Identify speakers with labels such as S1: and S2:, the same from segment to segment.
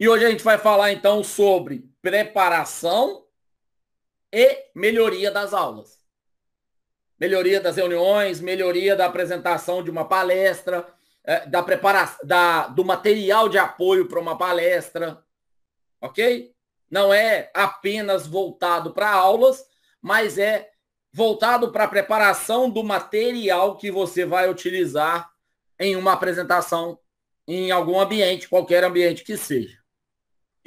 S1: E hoje a gente vai falar então sobre preparação e melhoria das aulas. Melhoria das reuniões, melhoria da apresentação de uma palestra, é, da preparação, da, do material de apoio para uma palestra, ok? Não é apenas voltado para aulas, mas é voltado para a preparação do material que você vai utilizar em uma apresentação em algum ambiente, qualquer ambiente que seja.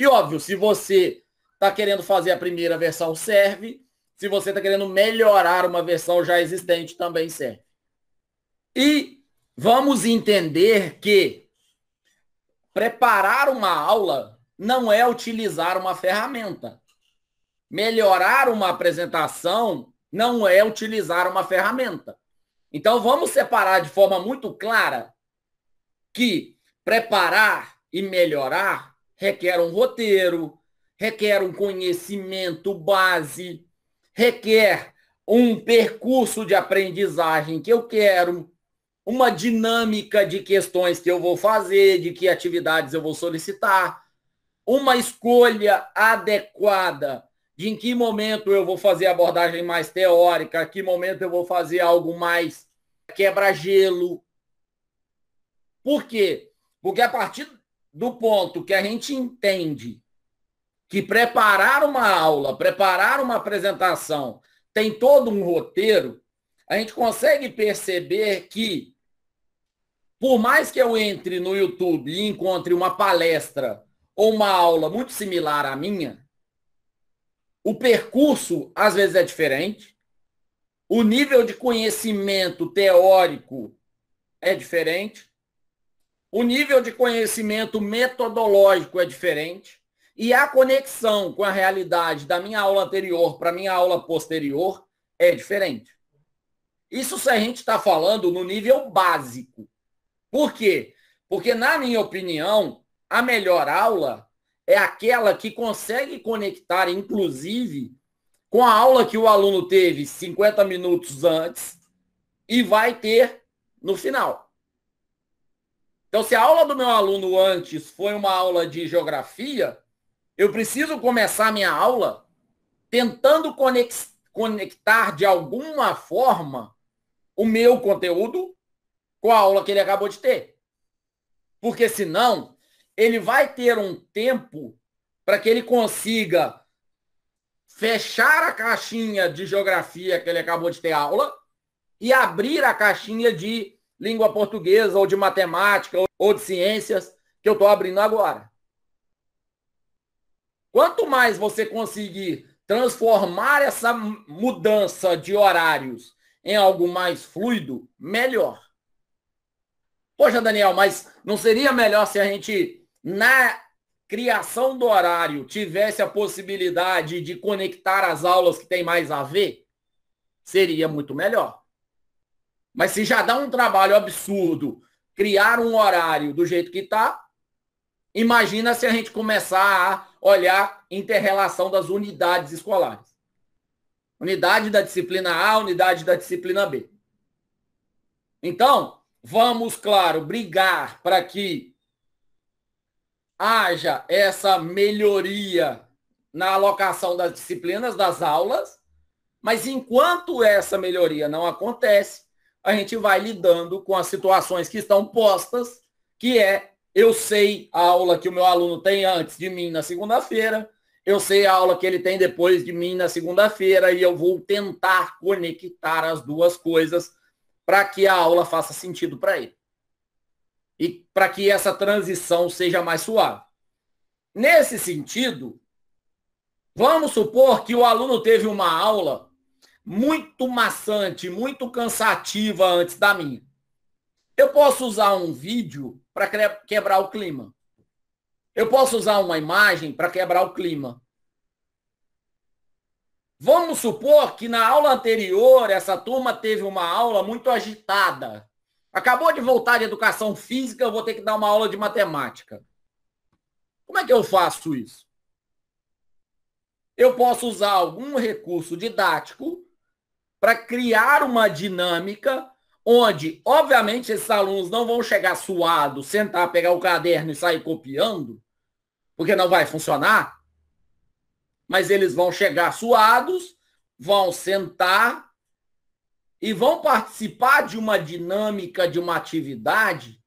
S1: E óbvio, se você está querendo fazer a primeira versão, serve. Se você está querendo melhorar uma versão já existente, também serve. E vamos entender que preparar uma aula não é utilizar uma ferramenta. Melhorar uma apresentação não é utilizar uma ferramenta. Então vamos separar de forma muito clara que preparar e melhorar requer um roteiro, requer um conhecimento base, requer um percurso de aprendizagem que eu quero, uma dinâmica de questões que eu vou fazer, de que atividades eu vou solicitar, uma escolha adequada de em que momento eu vou fazer abordagem mais teórica, que momento eu vou fazer algo mais quebra-gelo. Por quê? Porque a partir do ponto que a gente entende que preparar uma aula, preparar uma apresentação tem todo um roteiro, a gente consegue perceber que, por mais que eu entre no YouTube e encontre uma palestra ou uma aula muito similar à minha, o percurso às vezes é diferente, o nível de conhecimento teórico é diferente, o nível de conhecimento metodológico é diferente e a conexão com a realidade da minha aula anterior para a minha aula posterior é diferente. Isso se a gente está falando no nível básico. Por quê? Porque, na minha opinião, a melhor aula é aquela que consegue conectar, inclusive, com a aula que o aluno teve 50 minutos antes e vai ter no final. Então, se a aula do meu aluno antes foi uma aula de geografia, eu preciso começar a minha aula tentando conectar de alguma forma o meu conteúdo com a aula que ele acabou de ter. Porque senão, ele vai ter um tempo para que ele consiga fechar a caixinha de geografia que ele acabou de ter aula e abrir a caixinha de língua portuguesa, ou de matemática, ou de ciências, que eu estou abrindo agora. Quanto mais você conseguir transformar essa mudança de horários em algo mais fluido, melhor. Poxa, Daniel, mas não seria melhor se a gente, na criação do horário, tivesse a possibilidade de conectar as aulas que tem mais a ver? Seria muito melhor. Mas se já dá um trabalho absurdo criar um horário do jeito que está, imagina se a gente começar a olhar interrelação das unidades escolares. Unidade da disciplina A, unidade da disciplina B. Então, vamos, claro, brigar para que haja essa melhoria na alocação das disciplinas das aulas, mas enquanto essa melhoria não acontece, a gente vai lidando com as situações que estão postas, que é eu sei a aula que o meu aluno tem antes de mim na segunda-feira, eu sei a aula que ele tem depois de mim na segunda-feira e eu vou tentar conectar as duas coisas para que a aula faça sentido para ele. E para que essa transição seja mais suave. Nesse sentido, vamos supor que o aluno teve uma aula muito maçante, muito cansativa antes da minha. Eu posso usar um vídeo para quebrar o clima. Eu posso usar uma imagem para quebrar o clima. Vamos supor que na aula anterior essa turma teve uma aula muito agitada. Acabou de voltar de educação física, eu vou ter que dar uma aula de matemática. Como é que eu faço isso? Eu posso usar algum recurso didático para criar uma dinâmica onde, obviamente, esses alunos não vão chegar suados, sentar, pegar o caderno e sair copiando, porque não vai funcionar, mas eles vão chegar suados, vão sentar e vão participar de uma dinâmica, de uma atividade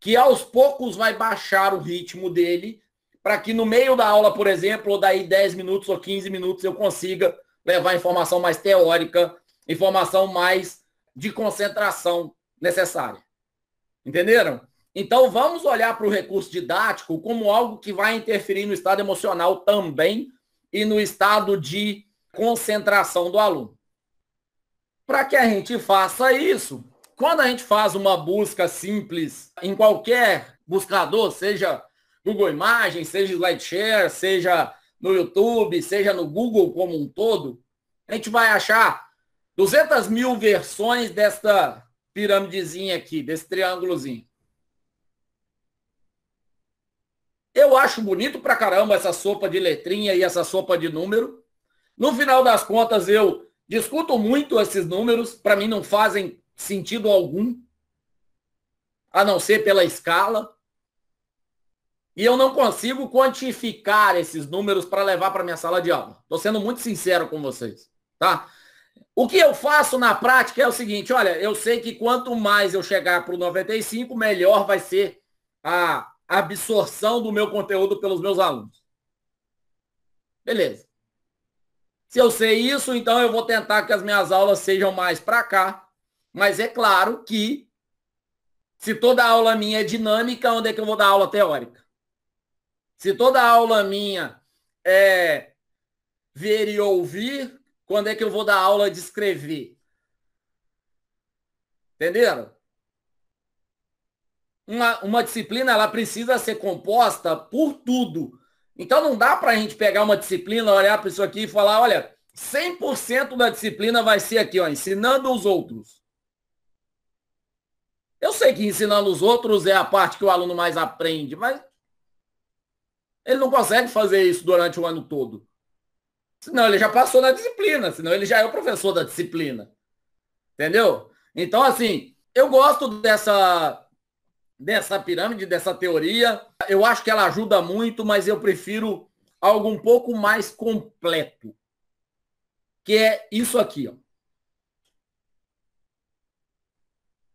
S1: que aos poucos vai baixar o ritmo dele, para que no meio da aula, por exemplo, ou daí 10 minutos ou 15 minutos eu consiga levar informação mais teórica, informação mais de concentração necessária. Entenderam? Então vamos olhar para o recurso didático como algo que vai interferir no estado emocional também e no estado de concentração do aluno. Para que a gente faça isso, quando a gente faz uma busca simples em qualquer buscador, seja Google Imagens, seja SlideShare, seja no YouTube, seja no Google como um todo, a gente vai achar 200 mil versões desta pirâmidezinha aqui, desse triângulozinho. Eu acho bonito pra caramba essa sopa de letrinha e essa sopa de número. No final das contas, eu discuto muito esses números, para mim não fazem sentido algum, a não ser pela escala. E eu não consigo quantificar esses números para levar para minha sala de aula. Estou sendo muito sincero com vocês, tá? O que eu faço na prática é o seguinte, olha, eu sei que quanto mais eu chegar para o 95, melhor vai ser a absorção do meu conteúdo pelos meus alunos. Beleza. Se eu sei isso, então eu vou tentar que as minhas aulas sejam mais para cá. Mas é claro que se toda aula minha é dinâmica, onde é que eu vou dar aula teórica? Se toda aula minha é ver e ouvir, quando é que eu vou dar aula de escrever? Entenderam? Uma, uma disciplina ela precisa ser composta por tudo. Então não dá para a gente pegar uma disciplina, olhar para isso aqui e falar, olha, 100% da disciplina vai ser aqui, ó, ensinando os outros. Eu sei que ensinando os outros é a parte que o aluno mais aprende, mas ele não consegue fazer isso durante o ano todo. Senão ele já passou na disciplina, senão ele já é o professor da disciplina. Entendeu? Então, assim, eu gosto dessa dessa pirâmide, dessa teoria. Eu acho que ela ajuda muito, mas eu prefiro algo um pouco mais completo. Que é isso aqui, ó.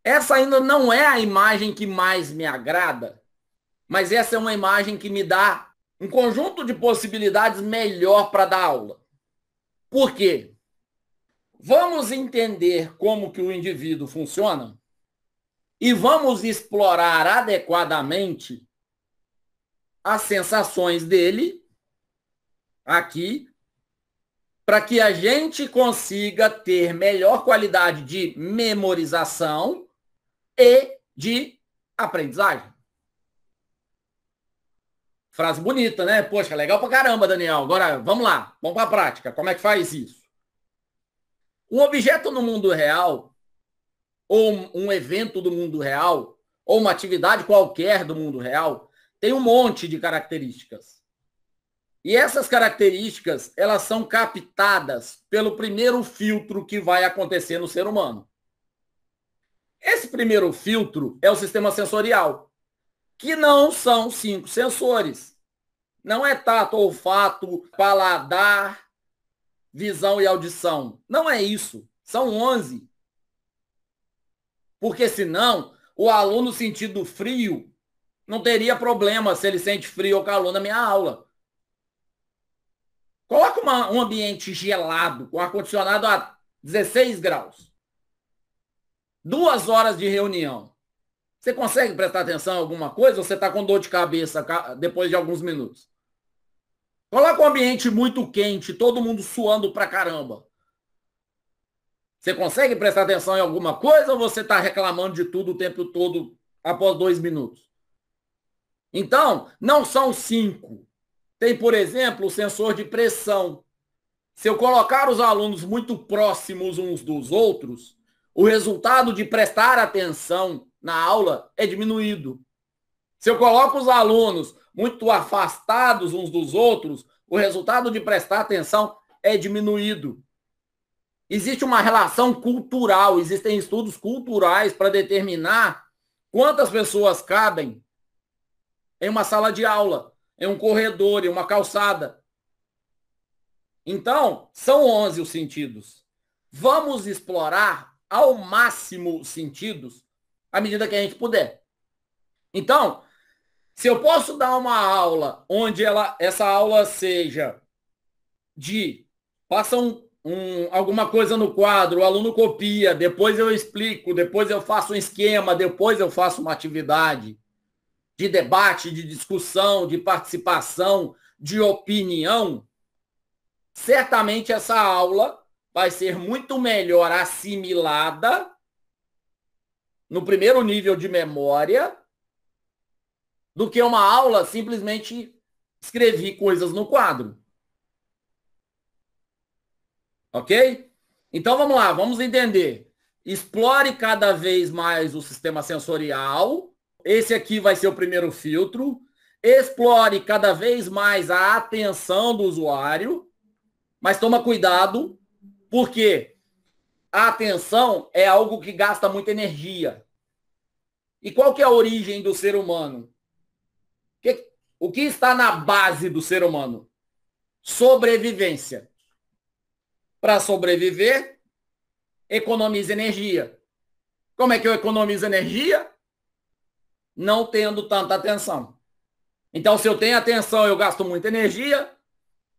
S1: Essa ainda não é a imagem que mais me agrada, mas essa é uma imagem que me dá um conjunto de possibilidades melhor para dar aula. Por quê? Vamos entender como que o indivíduo funciona? e vamos explorar adequadamente as sensações dele aqui para que a gente consiga ter melhor qualidade de memorização e de aprendizagem. Frase bonita, né? Poxa, legal pra caramba, Daniel. Agora, vamos lá, vamos para a prática. Como é que faz isso? Um objeto no mundo real ou um evento do mundo real, ou uma atividade qualquer do mundo real, tem um monte de características. E essas características, elas são captadas pelo primeiro filtro que vai acontecer no ser humano. Esse primeiro filtro é o sistema sensorial, que não são cinco sensores. Não é tato, olfato, paladar, visão e audição. Não é isso. São onze. Porque senão, o aluno sentindo frio não teria problema se ele sente frio ou calor na minha aula. Coloca uma, um ambiente gelado, com ar-condicionado a 16 graus. Duas horas de reunião. Você consegue prestar atenção em alguma coisa ou você está com dor de cabeça depois de alguns minutos? Coloca um ambiente muito quente, todo mundo suando pra caramba. Você consegue prestar atenção em alguma coisa ou você está reclamando de tudo o tempo todo após dois minutos? Então, não são cinco. Tem, por exemplo, o sensor de pressão. Se eu colocar os alunos muito próximos uns dos outros, o resultado de prestar atenção na aula é diminuído. Se eu coloco os alunos muito afastados uns dos outros, o resultado de prestar atenção é diminuído. Existe uma relação cultural, existem estudos culturais para determinar quantas pessoas cabem em uma sala de aula. em um corredor, em uma calçada. Então, são 11 os sentidos. Vamos explorar ao máximo os sentidos à medida que a gente puder. Então, se eu posso dar uma aula onde ela, essa aula seja de passa um, um, alguma coisa no quadro, o aluno copia, depois eu explico, depois eu faço um esquema, depois eu faço uma atividade de debate, de discussão, de participação, de opinião, certamente essa aula vai ser muito melhor assimilada no primeiro nível de memória do que uma aula simplesmente escrevi coisas no quadro. Ok? Então vamos lá, vamos entender. Explore cada vez mais o sistema sensorial. Esse aqui vai ser o primeiro filtro. Explore cada vez mais a atenção do usuário. Mas toma cuidado, porque a atenção é algo que gasta muita energia. E qual que é a origem do ser humano? O que está na base do ser humano? Sobrevivência. Para sobreviver, economiza energia. Como é que eu economizo energia? Não tendo tanta atenção. Então, se eu tenho atenção, eu gasto muita energia,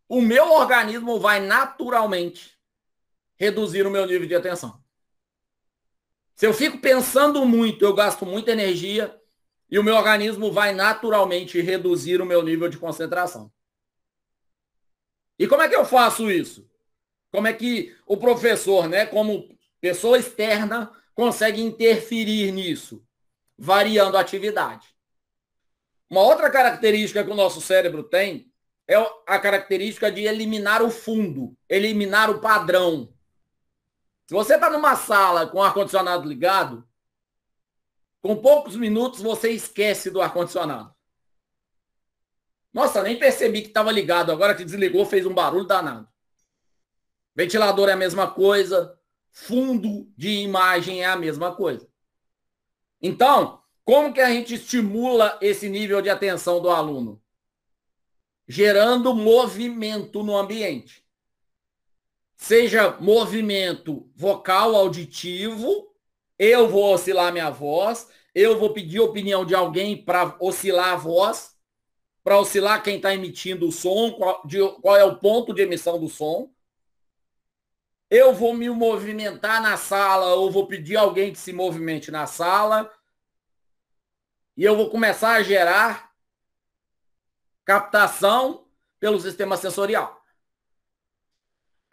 S1: o meu organismo vai naturalmente reduzir o meu nível de atenção. Se eu fico pensando muito, eu gasto muita energia e o meu organismo vai naturalmente reduzir o meu nível de concentração. E como é que eu faço isso? Como é que o professor, né, como pessoa externa, consegue interferir nisso? Variando a atividade. Uma outra característica que o nosso cérebro tem é a característica de eliminar o fundo, eliminar o padrão. Se você está numa sala com ar-condicionado ligado, com poucos minutos você esquece do ar-condicionado. Nossa, nem percebi que estava ligado. Agora que desligou, fez um barulho danado. Ventilador é a mesma coisa. Fundo de imagem é a mesma coisa. Então, como que a gente estimula esse nível de atenção do aluno? Gerando movimento no ambiente. Seja movimento vocal auditivo, eu vou oscilar minha voz, eu vou pedir opinião de alguém para oscilar a voz, para oscilar quem está emitindo o som, qual, de, qual é o ponto de emissão do som eu vou me movimentar na sala, ou vou pedir alguém que se movimente na sala, e eu vou começar a gerar captação pelo sistema sensorial.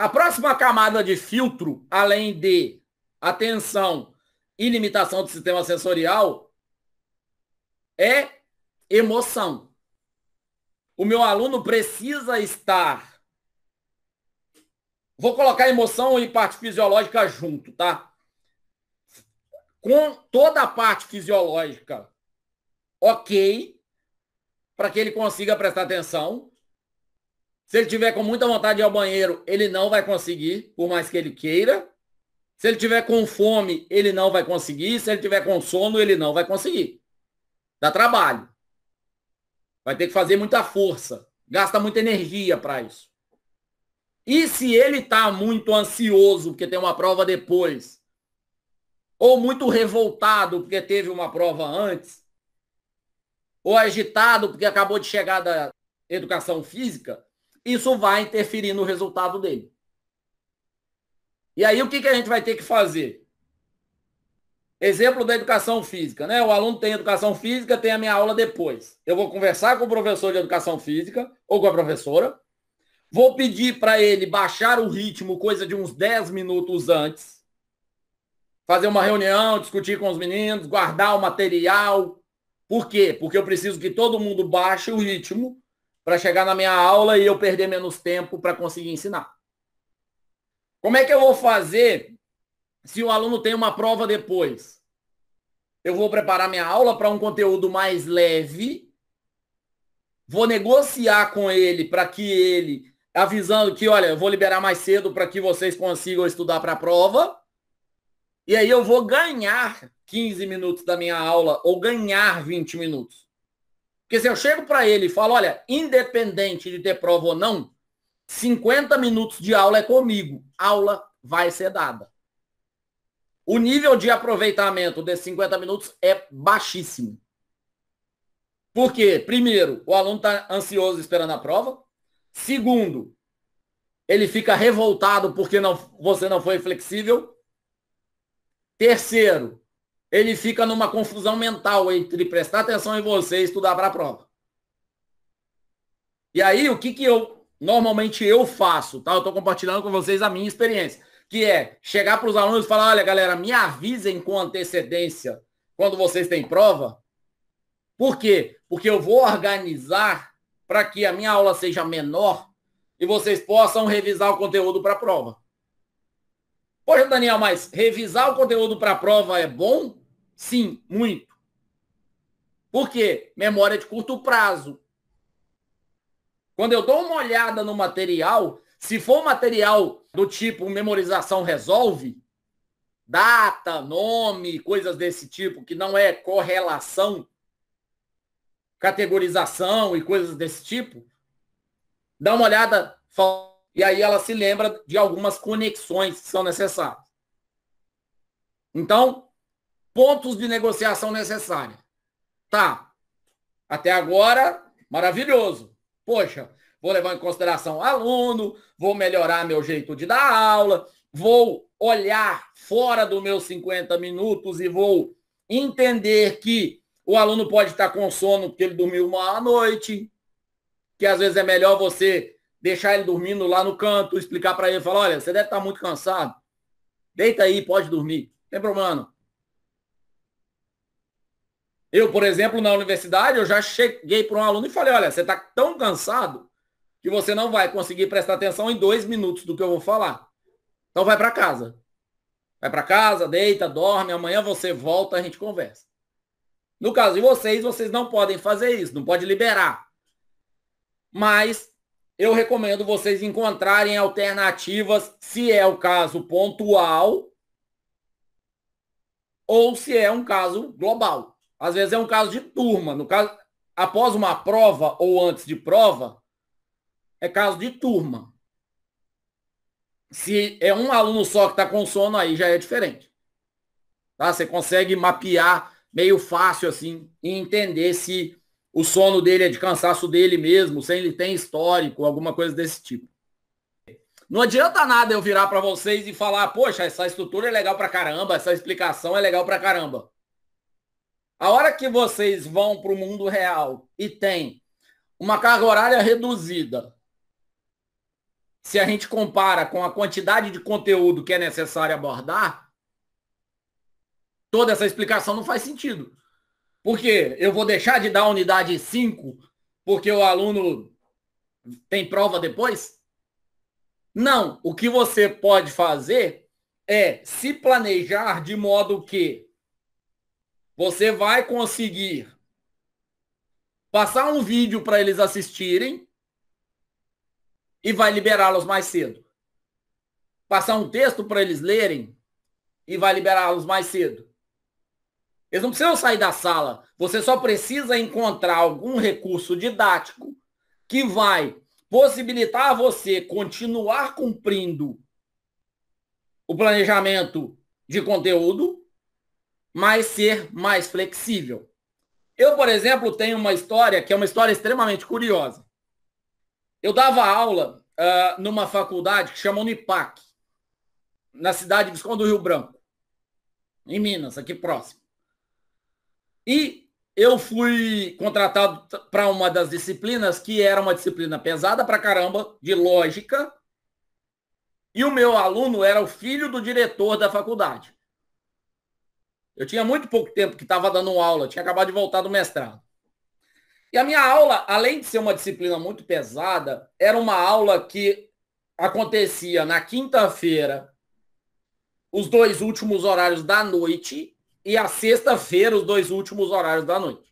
S1: A próxima camada de filtro, além de atenção e limitação do sistema sensorial, é emoção. O meu aluno precisa estar Vou colocar emoção e parte fisiológica junto, tá? Com toda a parte fisiológica ok, para que ele consiga prestar atenção. Se ele tiver com muita vontade de ir ao banheiro, ele não vai conseguir, por mais que ele queira. Se ele tiver com fome, ele não vai conseguir. Se ele tiver com sono, ele não vai conseguir. Dá trabalho. Vai ter que fazer muita força. Gasta muita energia para isso. E se ele está muito ansioso porque tem uma prova depois, ou muito revoltado porque teve uma prova antes, ou agitado porque acabou de chegar da educação física, isso vai interferir no resultado dele. E aí o que, que a gente vai ter que fazer? Exemplo da educação física, né? O aluno tem educação física, tem a minha aula depois. Eu vou conversar com o professor de educação física ou com a professora Vou pedir para ele baixar o ritmo, coisa de uns 10 minutos antes. Fazer uma reunião, discutir com os meninos, guardar o material. Por quê? Porque eu preciso que todo mundo baixe o ritmo para chegar na minha aula e eu perder menos tempo para conseguir ensinar. Como é que eu vou fazer se o aluno tem uma prova depois? Eu vou preparar minha aula para um conteúdo mais leve, vou negociar com ele para que ele avisando que, olha, eu vou liberar mais cedo para que vocês consigam estudar para a prova. E aí eu vou ganhar 15 minutos da minha aula ou ganhar 20 minutos. Porque se eu chego para ele e falo, olha, independente de ter prova ou não, 50 minutos de aula é comigo. Aula vai ser dada. O nível de aproveitamento desses 50 minutos é baixíssimo. Por quê? Primeiro, o aluno está ansioso esperando a prova. Segundo, ele fica revoltado porque não, você não foi flexível. Terceiro, ele fica numa confusão mental entre prestar atenção em você e estudar para a prova. E aí, o que, que eu normalmente eu faço, tá? Eu estou compartilhando com vocês a minha experiência, que é chegar para os alunos e falar, olha, galera, me avisem com antecedência quando vocês têm prova. Por quê? Porque eu vou organizar para que a minha aula seja menor e vocês possam revisar o conteúdo para a prova. Poxa, Daniel, mas revisar o conteúdo para a prova é bom? Sim, muito. Por quê? Memória de curto prazo. Quando eu dou uma olhada no material, se for material do tipo memorização resolve, data, nome, coisas desse tipo, que não é correlação, categorização e coisas desse tipo, dá uma olhada e aí ela se lembra de algumas conexões que são necessárias. Então, pontos de negociação necessária. Tá. Até agora, maravilhoso. Poxa, vou levar em consideração aluno, vou melhorar meu jeito de dar aula, vou olhar fora dos meus 50 minutos e vou entender que o aluno pode estar com sono porque ele dormiu uma noite, que às vezes é melhor você deixar ele dormindo lá no canto, explicar para ele, falar, olha, você deve estar muito cansado, deita aí, pode dormir, não tem problema não. Eu, por exemplo, na universidade, eu já cheguei para um aluno e falei, olha, você está tão cansado que você não vai conseguir prestar atenção em dois minutos do que eu vou falar. Então vai para casa. Vai para casa, deita, dorme, amanhã você volta, a gente conversa. No caso de vocês, vocês não podem fazer isso, não pode liberar. Mas eu recomendo vocês encontrarem alternativas, se é o caso pontual ou se é um caso global. Às vezes é um caso de turma. No caso, após uma prova ou antes de prova, é caso de turma. Se é um aluno só que está com sono, aí já é diferente. Tá? Você consegue mapear meio fácil assim e entender se o sono dele é de cansaço dele mesmo, se ele tem histórico, alguma coisa desse tipo. Não adianta nada eu virar para vocês e falar, poxa, essa estrutura é legal para caramba, essa explicação é legal para caramba. A hora que vocês vão para o mundo real e tem uma carga horária reduzida, se a gente compara com a quantidade de conteúdo que é necessário abordar, toda essa explicação não faz sentido. Porque eu vou deixar de dar a unidade 5 porque o aluno tem prova depois? Não. O que você pode fazer é se planejar de modo que você vai conseguir passar um vídeo para eles assistirem e vai liberá-los mais cedo. Passar um texto para eles lerem e vai liberá-los mais cedo. Eles não precisam sair da sala. Você só precisa encontrar algum recurso didático que vai possibilitar você continuar cumprindo o planejamento de conteúdo mas ser mais flexível. Eu, por exemplo, tenho uma história que é uma história extremamente curiosa. Eu dava aula uh, numa faculdade que chama Unipac, na cidade de Visconde do Rio Branco, em Minas, aqui próximo. E eu fui contratado para uma das disciplinas que era uma disciplina pesada para caramba, de lógica, e o meu aluno era o filho do diretor da faculdade. Eu tinha muito pouco tempo que estava dando aula, tinha acabado de voltar do mestrado. E a minha aula, além de ser uma disciplina muito pesada, era uma aula que acontecia na quinta-feira, os dois últimos horários da noite, e a sexta-feira, os dois últimos horários da noite.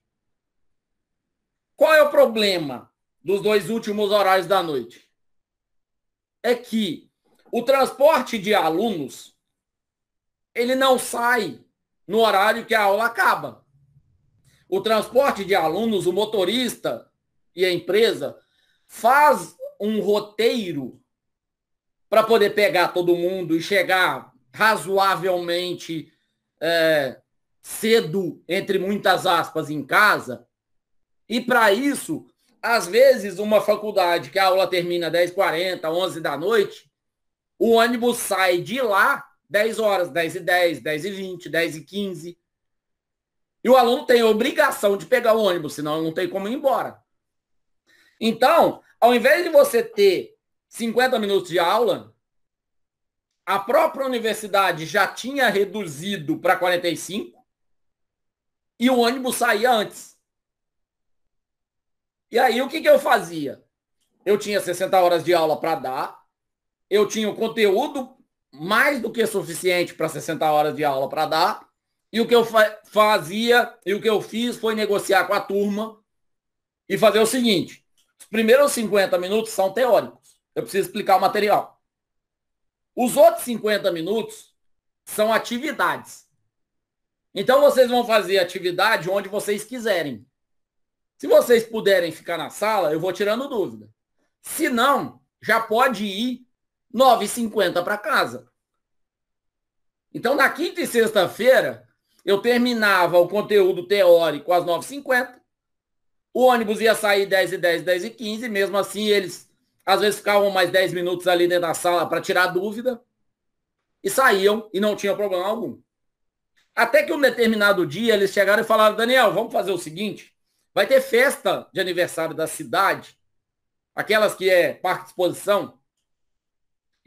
S1: Qual é o problema dos dois últimos horários da noite? É que o transporte de alunos ele não sai no horário que a aula acaba. o transporte de alunos, o motorista e a empresa faz um roteiro para poder pegar todo mundo e chegar razoavelmente é, cedo, entre muitas aspas, em casa. E para isso, às vezes, uma faculdade que a aula termina 10h40, 11 da noite, o ônibus sai de lá 10 horas, 10 e 10, 10 e 20, 10 e 15. E o aluno tem a obrigação de pegar o ônibus, senão não tem como ir embora. Então, ao invés de você ter 50 minutos de aula, a própria universidade já tinha reduzido para 45 e o ônibus saía antes. E aí o que, que eu fazia? Eu tinha 60 horas de aula para dar, eu tinha o conteúdo mais do que suficiente para 60 horas de aula para dar, e o que eu fa fazia e o que eu fiz foi negociar com a turma e fazer o seguinte: os primeiros 50 minutos são teóricos. Eu preciso explicar o material. Os outros 50 minutos são atividades. Então vocês vão fazer atividade onde vocês quiserem. Se vocês puderem ficar na sala, eu vou tirando dúvida. Se não, já pode ir 9h50 para casa. Então, na quinta e sexta-feira, eu terminava o conteúdo teórico às 9h50. O ônibus ia sair 10 e 10, 10 e 15. Mesmo assim, eles às vezes ficavam mais 10 minutos ali dentro da sala para tirar dúvida. E saíam e não tinha problema algum. Até que um determinado dia eles chegaram e falaram, Daniel, vamos fazer o seguinte. Vai ter festa de aniversário da cidade, aquelas que é parque de exposição.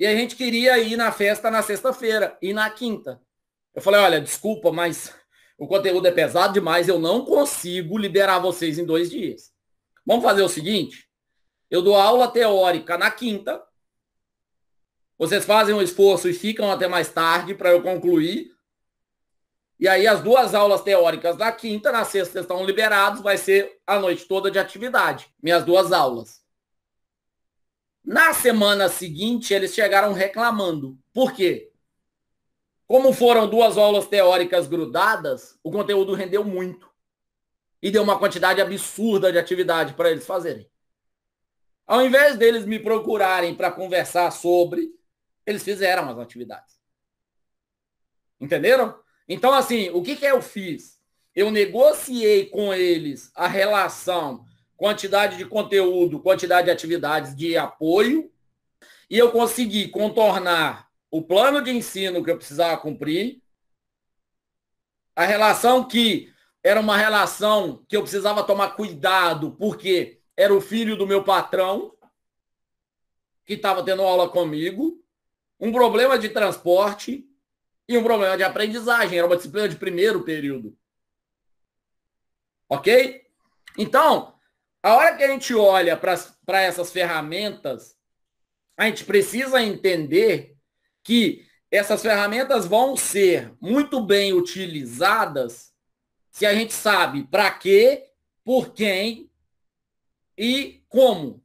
S1: E a gente queria ir na festa na sexta-feira e na quinta. Eu falei, olha, desculpa, mas o conteúdo é pesado demais, eu não consigo liberar vocês em dois dias. Vamos fazer o seguinte: eu dou aula teórica na quinta. Vocês fazem um esforço e ficam até mais tarde para eu concluir. E aí as duas aulas teóricas da quinta, na sexta estão liberados, vai ser a noite toda de atividade, minhas duas aulas. Na semana seguinte, eles chegaram reclamando. Por quê? Como foram duas aulas teóricas grudadas, o conteúdo rendeu muito. E deu uma quantidade absurda de atividade para eles fazerem. Ao invés deles me procurarem para conversar sobre, eles fizeram as atividades. Entenderam? Então, assim, o que, que eu fiz? Eu negociei com eles a relação quantidade de conteúdo, quantidade de atividades de apoio, e eu consegui contornar o plano de ensino que eu precisava cumprir, a relação que era uma relação que eu precisava tomar cuidado, porque era o filho do meu patrão, que estava tendo aula comigo, um problema de transporte, e um problema de aprendizagem. Era uma disciplina de primeiro período. Ok? Então, a hora que a gente olha para essas ferramentas, a gente precisa entender que essas ferramentas vão ser muito bem utilizadas se a gente sabe para quê, por quem e como.